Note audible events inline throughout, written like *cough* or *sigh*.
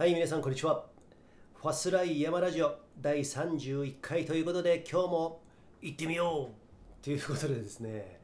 はい、皆さん、こんにちは。ファスライ山ラジオ第31回ということで、今日も行ってみようということでですね、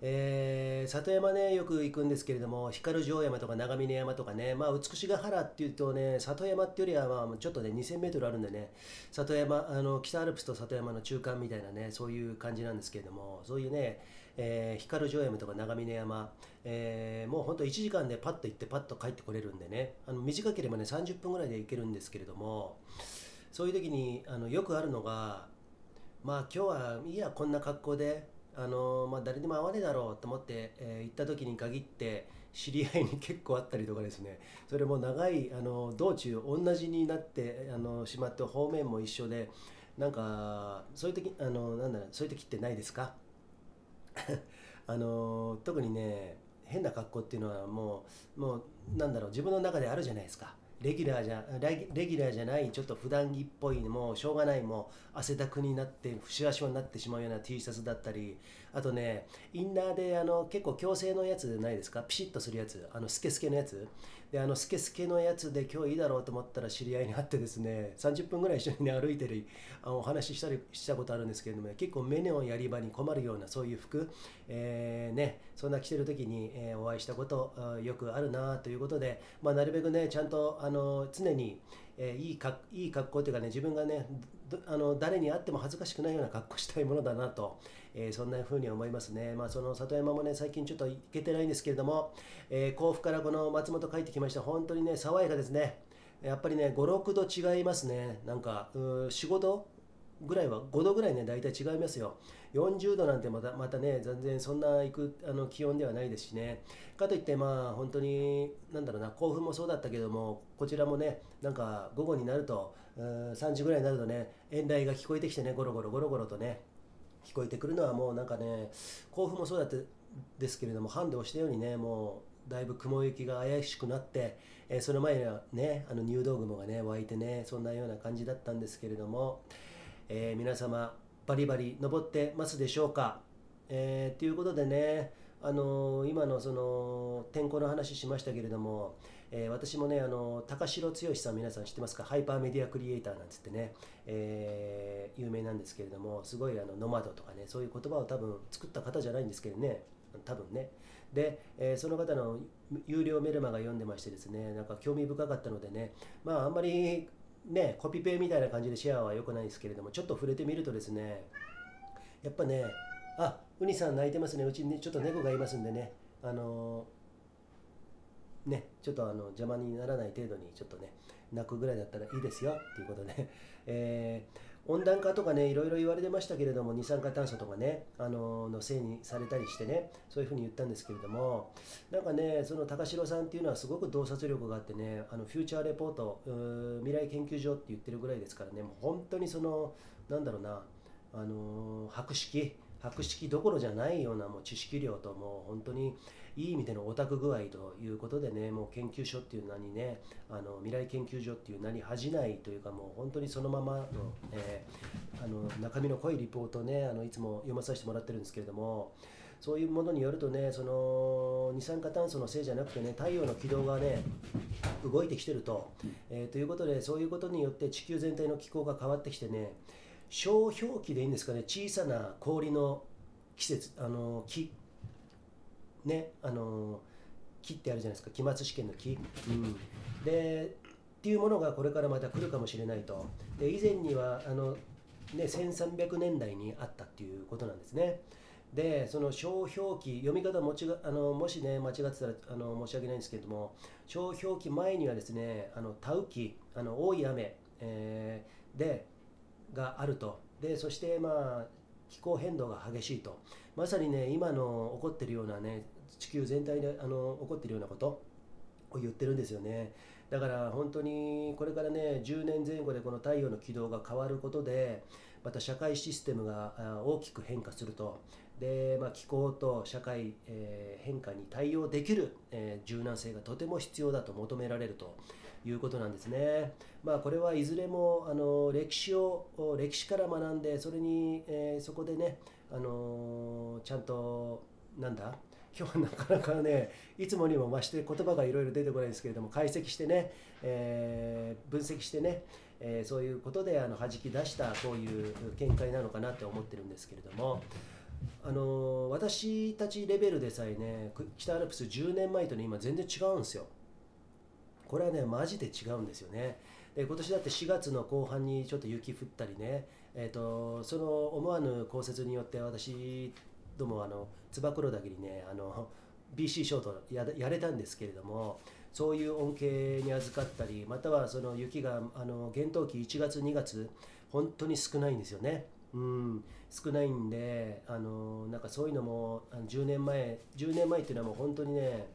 えー里山ね、よく行くんですけれども、光城山とか長峰山とかね、まあ、美しが原っていうとね、里山っていうよりは、まあ、ちょっとね、2000メートルあるんでね、里山、あの北アルプスと里山の中間みたいなね、そういう感じなんですけれども、そういうね、えー光城山とか長峰山、えーもう本当1時間でパッと行ってパッと帰ってこれるんでね。あの短ければね30分ぐらいで行けるんですけれどもそういう時にあのよくあるのがまあ今日はいいやこんな格好であの、まあ、誰にも会わねえだろうと思って、えー行った時に限って知り合いに結構あったりとかですね。それも長いあの道中同じになってあのしまって方面も一緒でなんかそういう時あのなんだろうそういう時ってないですか？*laughs* あの特にね変な格好っていうのはもうもうなんだろう自分の中であるじゃないですか。レギュラーじゃレギュラーじゃないちょっと普段着っぽいもうしょうがないもう汗だくになってシワシワになってしまうような T シャツだったりあとねインナーであの結構強制のやつないですか？ピシッとするやつあのスケスケのやつ。であのスケスケのやつで今日いいだろうと思ったら知り合いに会ってですね30分ぐらい一緒に、ね、歩いてるあのお話ししたりしたことあるんですけれども、結構目のやり場に困るようなそういう服、えーね、そんな着てる時に、えーお会いしたことよくあるなということで、まあ、なるべくねちゃんとあの常に、えーいいかいい格好というかね自分がねあの誰に会っても恥ずかしくないような格好したいものだなと、えーそんな風に思いますね、まあ、その里山もね最近ちょっと行けてないんですけれども、えー甲府からこの松本帰ってきました。本当にね爽やかですね。やっぱりね56度違いますね。なんかうー45度ぐらいは5度ぐらいね大体違いますよ。40度なんてまたまたね全然そんな行くあの気温ではないですしね。かといってまあ本当になんだろうな甲府もそうだったけどもこちらもねなんか午後になるとう3時ぐらいになるとね遠雷が聞こえてきてねゴロゴロゴロゴロとね。聞こえてくるのはもうなんかね甲府もそうだったですけれどもハンデをしたようにねもうだいぶ雲行きが怪しくなって、えーその前にはねあの入道雲がね湧いてねそんなような感じだったんですけれども、えー皆様バリバリ登ってますでしょうか、えーということでねあの今のその天候の話しましたけれども、えー私もねあの高城剛さん皆さん知ってますか？ハイパーメディアクリエイターなんつってね、えー有名なんですけれどもすごいあのノマドとかねそういう言葉を多分作った方じゃないんですけどね多分ね。で、えーその方の有料メルマが読んでましてですねなんか興味深かったのでねまああんまりねコピペみたいな感じでシェアは良くないですけれどもちょっと触れてみるとですねやっぱねあウニさん泣いてますね。うちにちょっと猫がいますんでねあのーねちょっとあの邪魔にならない程度にちょっとね泣くぐらいだったらいいですよっていうことで、*laughs* えー温暖化とかねいろいろ言われてましたけれども二酸化炭素とかね、あののせいにされたりしてねそういうふうに言ったんですけれどもなんかねその高城さんっていうのはすごく洞察力があってねあのフューチャーレポート未来研究所って言ってるぐらいですからねもう本当にそのなんだろうなあの博識博識どころじゃないようなもう知識量ともう本当にいい意味でのオタク具合ということでねもう研究所っていう名にねあの未来研究所っていう名に恥じないというかもう本当にそのままの,、えーあの中身の濃いリポートねあのいつも読まさせてもらってるんですけれどもそういうものによるとねその二酸化炭素のせいじゃなくてね太陽の軌道がね動いてきてると、えーということでそういうことによって地球全体の気候が変わってきてね小氷期でいいんですかね？小さな氷の季節あの木。ねあの木ってあるじゃないですか。期末試験の木、うん、でっていうものがこれからまた来るかもしれないと。で以前にはあの、ね、1300年代にあったっていうことなんですね。でその小氷期読み方もちがあのもしね間違ってたらあの申し訳ないんですけれども小氷期前にはですねあの田雨期あの多い雨、えーでがあると。でそしてまあ気候変動が激しいと。まさにね今の起こってるようなね地球全体であの起こってるようなことを言ってるんですよね。だから本当にこれからね10年前後でこの太陽の軌道が変わることでまた社会システムが大きく変化すると。で、まあ、気候と社会、えー変化に対応できる、えー柔軟性がとても必要だと求められると。いうことなんですね。まあ、これはいずれもあの歴史を歴史から学んでそれに、えーそこでね、あのちゃんとなんだ今日は *laughs* なかなかねいつもにも増して言葉がいろいろ出てこないんですけれども解析してね、えー、分析してね、えー、そういうことであの弾き出したこういう見解なのかなって思ってるんですけれども。あの私たちレベルでさえね北アルプス10年前とね今全然違うんですよこれはねマジで違うんですよね。で今年だって4月の後半にちょっと雪降ったりね、えーと、その思わぬ降雪によって私どもあの燕岳にねあの BC ショートややれたんですけれどもそういう恩恵に預かったりまたはその雪があの厳冬期1月2月本当に少ないんですよね。うん。少ないんであのなんかそういうのも10年前10年前っていうのはもう本当にね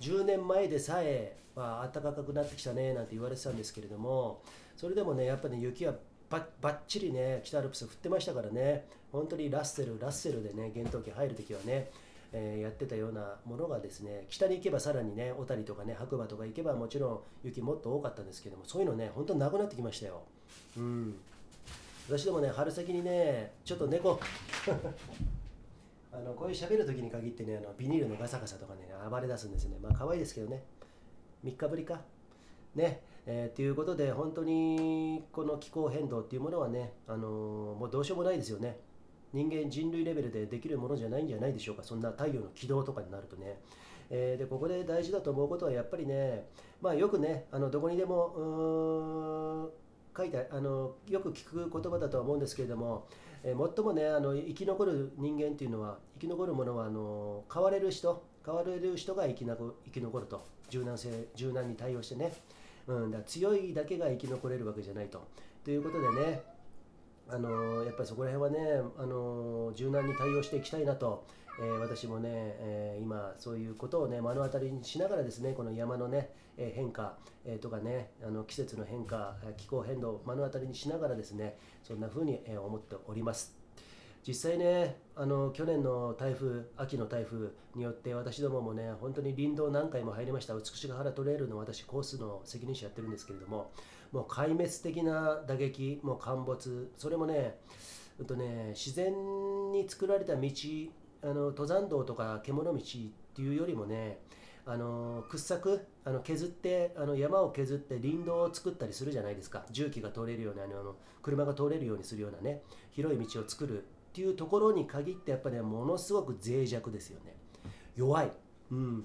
10年前でさえ、まあ暖かくなってきたねなんて言われてたんですけれどもそれでもねやっぱり、ね、雪はばばっちりね北アルプス降ってましたからね本当にラッセルラッセルでね厳冬期入る時はねえー、やってたようなものがですね北に行けばさらにね小谷とかね白馬とか行けばもちろん雪もっと多かったんですけどもそういうのね本当になくなってきましたよ。うん私どもね春先にねちょっと猫あのこういう喋る時に限ってねあのビニールのガサガサとかね暴れ出すんですね。まあ可愛いですけどね。3日ぶりか。ね。えー、っていうことで本当にこの気候変動っていうものはね、あのー、もうどうしようもないですよね。人間人類レベルでできるものじゃないんじゃないでしょうか。そんな太陽の軌道とかになるとね、えー、でここで大事だと思うことはやっぱりねまあよくねあのどこにでも書いてあのよく聞く言葉だとは思うんですけれども、えー、最もねあの生き残る人間っていうのは生き残るものはあの変われる人変われる人が生きな生き残ると柔軟性柔軟に対応してね、うん、だ強いだけが生き残れるわけじゃないと。ということでねあのやっぱりそこら辺はねあの柔軟に対応していきたいなと。えー、私もね、えー、今そういうことをね目の当たりにしながらですねこの山のね、え変化、えとかねあの季節の変化気候変動を目の当たりにしながらですねそんな風に、え思っております。実際ねあの去年の台風秋の台風によって私どももね本当に林道何回も入りました。美しが原トレイルの私コースの責任者やってるんですけれどももう壊滅的な打撃もう陥没それもねうんとね自然に作られた道あの登山道とか獣道っていうよりもねあの掘削あの削ってあの山を削って林道を作ったりするじゃないですか。重機が通れるようなあの車が通れるようにするようなね広い道を作るっていうところに限ってやっぱり、ね、ものすごく脆弱ですよね。弱い、うん、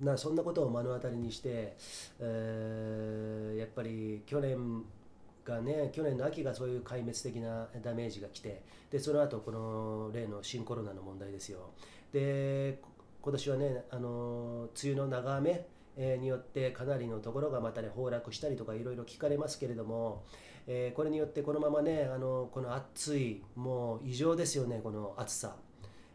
なそんなことを目の当たりにして、えー、やっぱり去年がね去年の秋がそういう壊滅的なダメージが来てでその後この例の新コロナの問題ですよ。で今年はねあの梅雨の長雨によってかなりのところがまたね崩落したりとかいろいろ聞かれますけれども、えー、これによってこのままねあのこの暑いもう異常ですよねこの暑さ。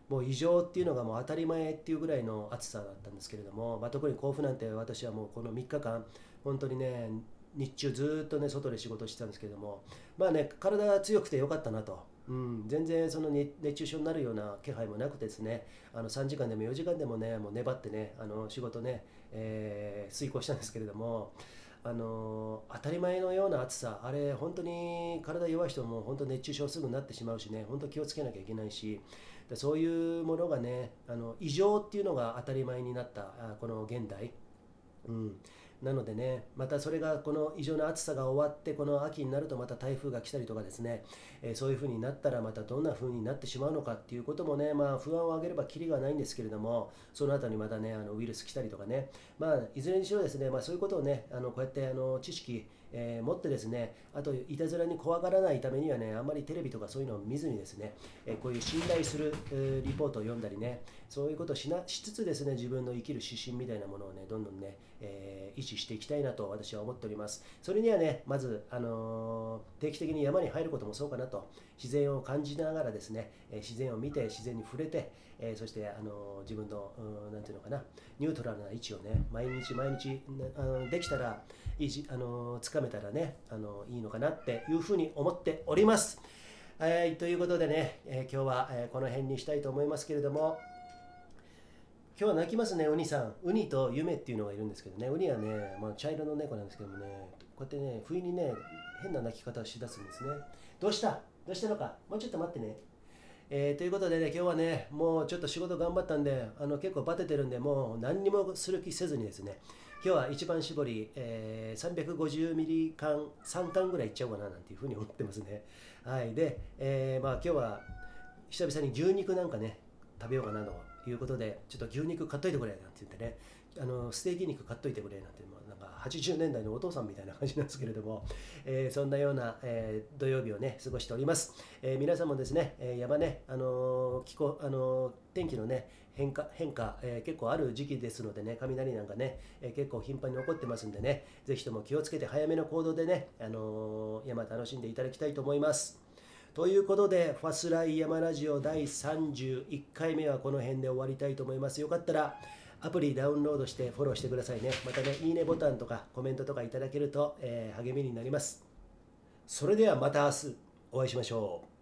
もう異常っていうのがもう当たり前っていうぐらいの暑さだったんですけれども、まあ、特に甲府なんて私はもうこの3日間本当にね日中ずっとね外で仕事してたんですけどもまあね体が強くてよかったなと、うん、全然その熱中症になるような気配もなくてですねあの3時間でも4時間でもねもう粘ってねあの仕事ね、えー、遂行したんですけれどもあの当たり前のような暑さあれ本当に体弱い人も本当熱中症すぐになってしまうしね本当気をつけなきゃいけないしそういうものがねあの異常っていうのが当たり前になったこの現代、うん、なのでね、またそれがこの異常な暑さが終わって、この秋になるとまた台風が来たりとかですね、えー、そういう風になったらまたどんな風になってしまうのかっていうこともね、まあ不安を上げればきりがないんですけれども、その後にまたね、あのウイルス来たりとかね、まあいずれにしろですね、まあそういうことをね、あのこうやってあの知識、えー、持ってですね、あといたずらに怖がらないためにはね、あんまりテレビとかそういうのを見ずにですね、えー、こういう信頼する、えー、リポートを読んだりね、そういうことをしなしつつですね、自分の生きる指針みたいなものをね、どんどんね、えー、維持していきたいなと私は思っております。それにはね、まず、あのー、定期的に山に入ることもそうかなと、自然を感じながらですね、え、自然を見て、自然に触れて、えー、そして、あの自分の、なんていうのかな、ニュートラルな位置をね、毎日毎日、あのできたら、いいあのつかめたらね、あのいいのかなっていうふうに思っております。はい、ということでね、え今日は、えこの辺にしたいと思いますけれども、今日は泣きますね、ウニさん。ウニとユメっていうのがいるんですけどね、ウニはね、まあ、茶色の猫なんですけどもね、こうやってね、不意にね、変な泣き方をしだすんですね。どうした？どうしたのか？もうちょっと待ってね。えーということでね、今日はね、もうちょっと仕事頑張ったんで、あの結構バテてるんで、もう何にもする気せずにですね、今日は一番搾り、えー、350ミリ缶3缶ぐらいいっちゃおうかななんていうふうに思ってますね。はい。で、えー、まあ今日は久々に牛肉なんかね、食べようかなということで、ちょっと牛肉買っといてくれなんて言ってね、あのステーキ肉買っといてくれなんて、なんか80年代のお父さんみたいな感じなんですけれども、えー、そんなような、えー、土曜日をね、過ごしております。えー、皆さんもですね、え山ね、あの気候、あの天気のね、変化、変化、え結構ある時期ですのでね、雷なんかね、え結構頻繁に起こってますんでね、ぜひとも気をつけて早めの行動でね、あの山楽しんでいただきたいと思います。ということで、ファスライヤマラジオ第31回目はこの辺で終わりたいと思います。よかったら、アプリダウンロードしてフォローしてくださいね。またね、いいねボタンとかコメントとかいただけると、えー、励みになります。それではまた明日お会いしましょう。